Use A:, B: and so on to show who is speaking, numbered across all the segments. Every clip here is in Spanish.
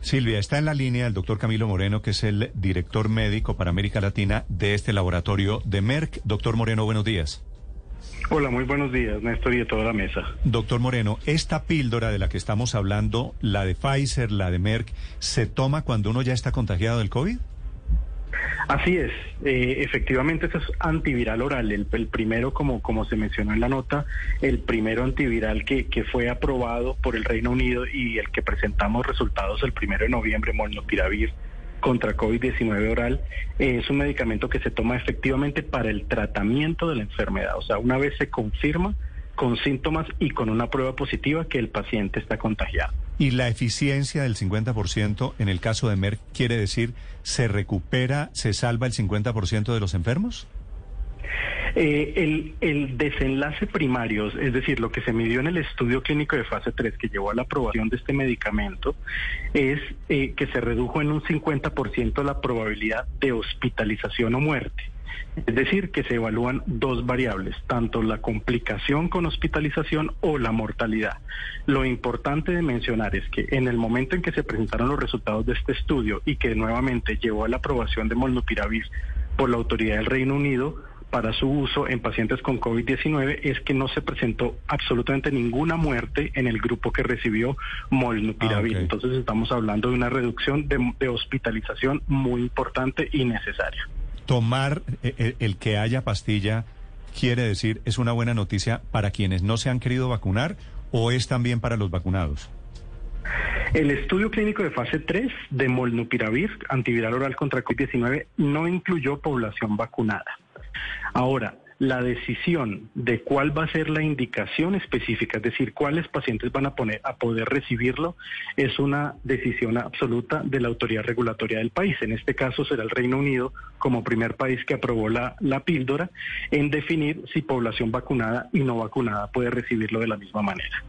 A: Silvia, está en la línea el doctor Camilo Moreno, que es el director médico para América Latina de este laboratorio de Merck. Doctor Moreno, buenos días.
B: Hola, muy buenos días, Néstor y de toda la mesa.
A: Doctor Moreno, esta píldora de la que estamos hablando, la de Pfizer, la de Merck, ¿se toma cuando uno ya está contagiado del COVID?
B: Así es, eh, efectivamente eso es antiviral oral, el, primero, como, como se mencionó en la nota, el primero antiviral que, que fue aprobado por el Reino Unido y el que presentamos resultados el primero de noviembre, molnupiravir contra COVID-19 oral, eh, es un medicamento que se toma efectivamente para el tratamiento de la enfermedad, o sea, una vez se confirma con síntomas y con una prueba positiva que el paciente está contagiado.
A: ¿Y la eficiencia del 50% en el caso de Merck quiere decir se recupera, se salva el 50% de los enfermos?
B: Eh, el, el, desenlace primario, es decir, lo que se midió en el estudio clínico de fase 3 que llevó a la aprobación de este medicamento, es eh, que se redujo en un 50% la probabilidad de hospitalización o muerte. Es decir, que se evalúan dos variables, tanto la complicación con hospitalización o la mortalidad. Lo importante de mencionar es que en el momento en que se presentaron los resultados de este estudio y que nuevamente llevó a la aprobación de molnupiravir por la autoridad del Reino Unido, para su uso en pacientes con COVID-19 es que no se presentó absolutamente ninguna muerte en el grupo que recibió molnupiravir. Ah, Entonces estamos hablando de una reducción de hospitalización muy importante y necesaria
A: tomar eh, eh, el que haya pastilla quiere decir es una buena noticia para quienes no se han querido vacunar o es también para los vacunados?
B: El estudio clínico de fase 3 de molnupiravir, antiviral oral contra COVID-19, no incluyó población vacunada. Ahora, la decisión de cuál va a ser la indicación específica, es decir, cuáles pacientes van a, poner, a poder recibirlo, es una decisión absoluta de la autoridad regulatoria del país. En este caso será el Reino Unido como primer país que aprobó la, la píldora en definir si población vacunada y no vacunada puede recibirlo de la misma manera.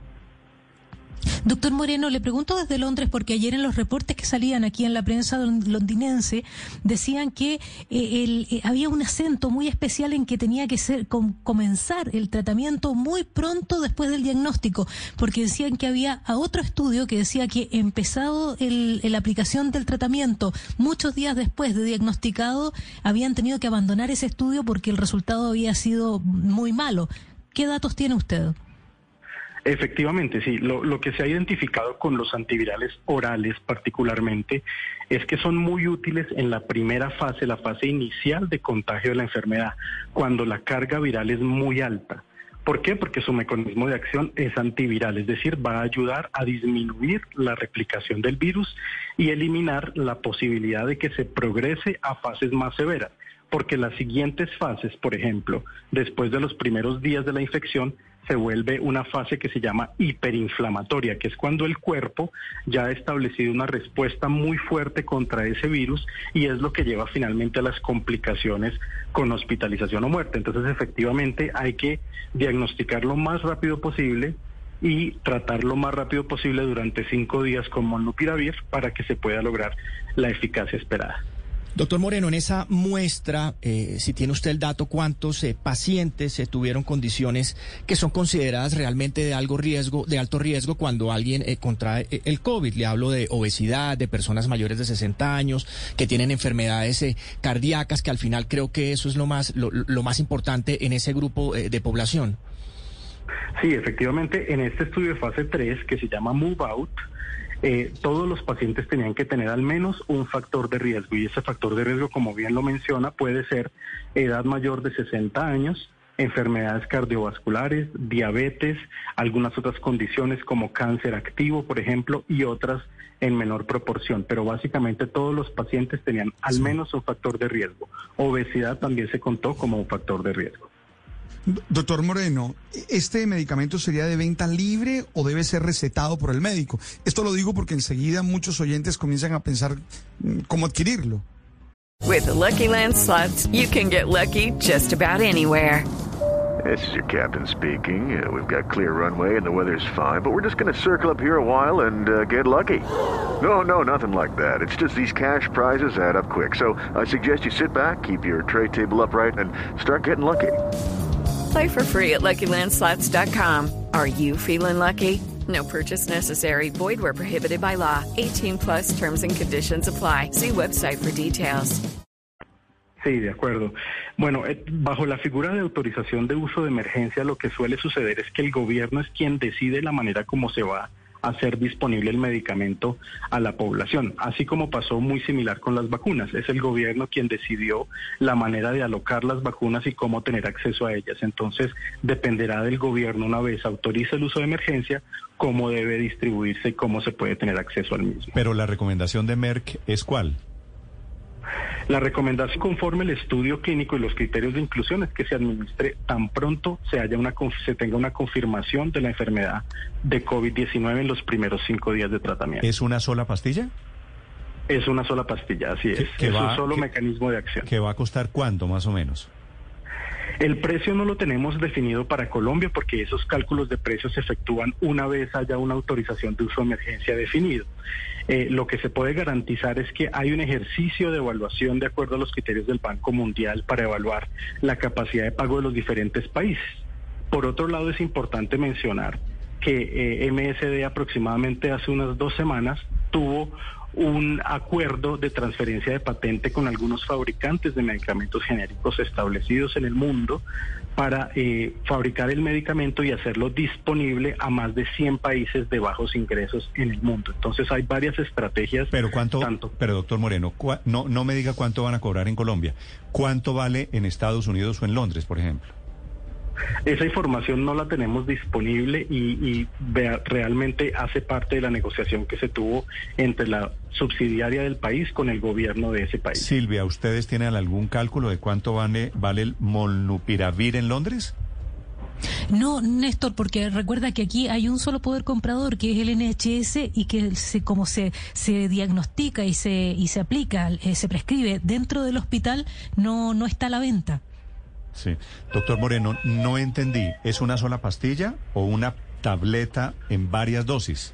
C: Doctor Moreno, le pregunto desde Londres porque ayer en los reportes que salían aquí en la prensa londinense decían que eh, eh, había un acento muy especial en que tenía que ser comenzar el tratamiento muy pronto después del diagnóstico, porque decían que había a otro estudio que decía que empezado la aplicación del tratamiento muchos días después de diagnosticado habían tenido que abandonar ese estudio porque el resultado había sido muy malo. ¿Qué datos tiene usted?
B: Efectivamente, sí. Lo, que se ha identificado con los antivirales orales particularmente es que son muy útiles en la primera fase, la fase inicial de contagio de la enfermedad, cuando la carga viral es muy alta. ¿Por qué? Porque su mecanismo de acción es antiviral, es decir, va a ayudar a disminuir la replicación del virus y eliminar la posibilidad de que se progrese a fases más severas porque las siguientes fases, por ejemplo, después de los primeros días de la infección, se vuelve una fase que se llama hiperinflamatoria, que es cuando el cuerpo ya ha establecido una respuesta muy fuerte contra ese virus y es lo que lleva finalmente a las complicaciones con hospitalización o muerte. Entonces, efectivamente, hay que diagnosticar lo más rápido posible y tratar lo más rápido posible durante cinco días con molnupiravir para que se pueda lograr la eficacia esperada.
D: Doctor Moreno, en esa muestra, eh, si tiene usted el dato, ¿cuántos eh, pacientes se tuvieron condiciones que son consideradas realmente de algo riesgo, de alto riesgo cuando alguien eh, contrae el COVID? Le hablo de obesidad, de personas mayores de 60 años, que tienen enfermedades cardíacas, que al final creo que eso es lo más, lo, lo más importante en ese grupo de población.
B: Sí, efectivamente, en este estudio de fase 3, que se llama Move Out, eh, todos los pacientes tenían que tener al menos un factor de riesgo y ese factor de riesgo, como bien lo menciona, puede ser edad mayor de 60 años, enfermedades cardiovasculares, diabetes, algunas otras condiciones como cáncer activo, por ejemplo, y otras en menor proporción, pero básicamente todos los pacientes tenían al menos un factor de riesgo. Obesidad también se contó como un factor de riesgo.
E: Doctor Moreno, ¿este medicamento sería de venta libre o debe ser recetado por el médico? Esto lo digo porque enseguida muchos oyentes comienzan a pensar mm, cómo adquirirlo.
F: With the Lucky Land slots, you can get lucky just about anywhere.
G: This is your captain speaking. Uh, we've got clear runway and the weather's fine, but we're just going to circle up here a while and uh, get lucky. No, no, nothing like that. It's just these cash prizes add up quick. So I suggest you sit back, keep your tray table upright, and start getting lucky.
F: Play for free at LuckyLandSlots.com. Are you feeling lucky? No purchase necessary. Void where prohibited by law. 18 plus terms and conditions apply. See website for details.
B: Sí, de acuerdo. Bueno, eh, bajo la figura de autorización de uso de emergencia, lo que suele suceder es que el gobierno es quien decide la manera como se va hacer disponible el medicamento a la población, así como pasó muy similar con las vacunas. Es el gobierno quien decidió la manera de alocar las vacunas y cómo tener acceso a ellas. Entonces, dependerá del gobierno una vez autorice el uso de emergencia, cómo debe distribuirse y cómo se puede tener acceso al mismo.
A: Pero la recomendación de Merck es cuál?
B: La recomendación conforme el estudio clínico y los criterios de inclusión es que se administre tan pronto se, haya una, se tenga una confirmación de la enfermedad de COVID-19 en los primeros cinco días de tratamiento.
A: ¿Es una sola pastilla?
B: Es una sola pastilla, así es. es un solo mecanismo de acción.
A: ¿Que va a costar cuánto más o menos?
B: El precio no lo tenemos definido para Colombia porque esos cálculos de precios se efectúan una vez haya una autorización de uso de emergencia definido. Eh, lo que se puede garantizar es que hay un ejercicio de evaluación de acuerdo a los criterios del Banco Mundial para evaluar la capacidad de pago de los diferentes países. Por otro lado, es importante mencionar que eh, MSD aproximadamente hace unas dos semanas tuvo un acuerdo de transferencia de patente con algunos fabricantes de medicamentos genéricos establecidos en el mundo para eh, fabricar el medicamento y hacerlo disponible a más de 100 países de bajos ingresos en el mundo. Entonces hay varias estrategias.
A: Pero cuánto, tanto, pero doctor Moreno, no, no me diga cuánto van a cobrar en Colombia. ¿Cuánto vale en Estados Unidos o en Londres, por ejemplo?
B: Esa información no la tenemos disponible y, realmente hace parte de la negociación que se tuvo entre la subsidiaria del país con el gobierno de ese país.
A: Silvia, ¿ustedes tienen algún cálculo de cuánto vale, vale el molnupiravir en Londres?
C: No, Néstor, porque recuerda que aquí hay un solo poder comprador, que es el NHS, y que se, como se, se diagnostica y se, y se aplica, eh, se prescribe dentro del hospital, no, no está a la venta.
A: Sí. Doctor Moreno, no entendí. ¿Es una sola pastilla o una tableta en varias dosis?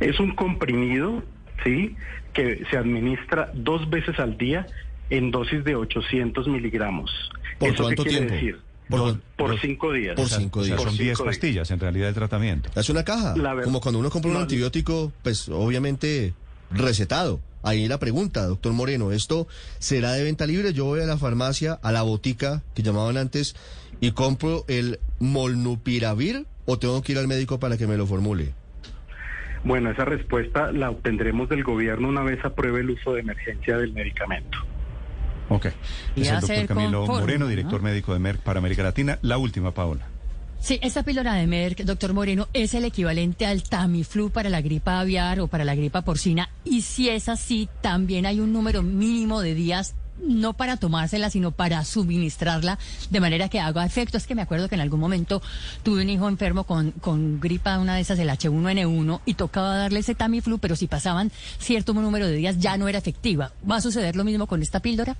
B: Es un comprimido, ¿sí? Que se administra dos veces al día en dosis de 800 miligramos.
A: ¿Por cuánto tiempo?
B: Decir? Por, cinco días.
A: Por cinco días. son 10 pastillas en realidad de tratamiento.
H: Es una caja. Como cuando uno compra un antibiótico, pues obviamente recetado. Ahí la pregunta, doctor Moreno, ¿esto será de venta libre? Yo voy a la farmacia, a la botica que llamaban antes, y compro el molnupiravir o tengo que ir al médico para que me lo formule.
B: Bueno, esa respuesta la obtendremos del gobierno una vez apruebe el uso de emergencia del medicamento.
A: Ok. Es el doctor Camilo Moreno, director médico de Merck para América Latina. La última, Paola.
I: Sí, esta píldora de Merck, doctor Moreno, es el equivalente al Tamiflu para la gripa aviar o para la gripa porcina. Y si es así, también hay un número mínimo de días no para tomársela, sino para suministrarla de manera que haga efecto. Es que me acuerdo que en algún momento tuve un hijo enfermo con, con gripa, una de esas, el H1N1, y tocaba darle ese Tamiflu, pero si pasaban cierto número de días ya no era efectiva. ¿Va a suceder lo mismo con esta píldora?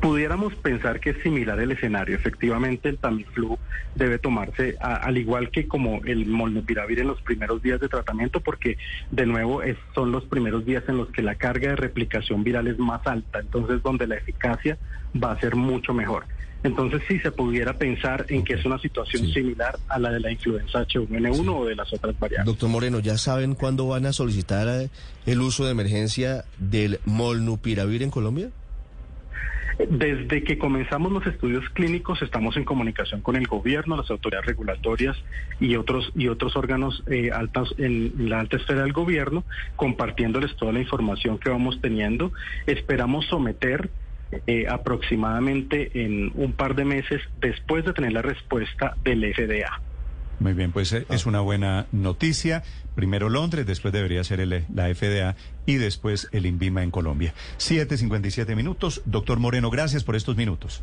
B: Pudiéramos pensar que es similar el escenario. Efectivamente, el Tamiflu debe tomarse al igual que como el molnupiravir en los primeros días de tratamiento, porque de nuevo son los primeros días en los que la carga de replicación viral es más alta, entonces donde la eficacia va a ser mucho mejor. Entonces sí se pudiera pensar en que es una situación similar a la de la influenza H1N1 o de las otras variantes.
H: Doctor Moreno, ¿ya saben cuándo van a solicitar el uso de emergencia del molnupiravir en Colombia?
B: Desde que comenzamos los estudios clínicos estamos en comunicación con el gobierno, las autoridades regulatorias y otros y otros órganos eh, altas en la alta esfera del gobierno, compartiéndoles toda la información que vamos teniendo. Esperamos someter eh, aproximadamente en un par de meses después de tener la respuesta del FDA.
A: Muy bien, pues eh, es una buena noticia. Primero Londres, después debería ser el, la FDA y después el INVIMA en Colombia. 7.57 minutos. Doctor Moreno, gracias por estos minutos.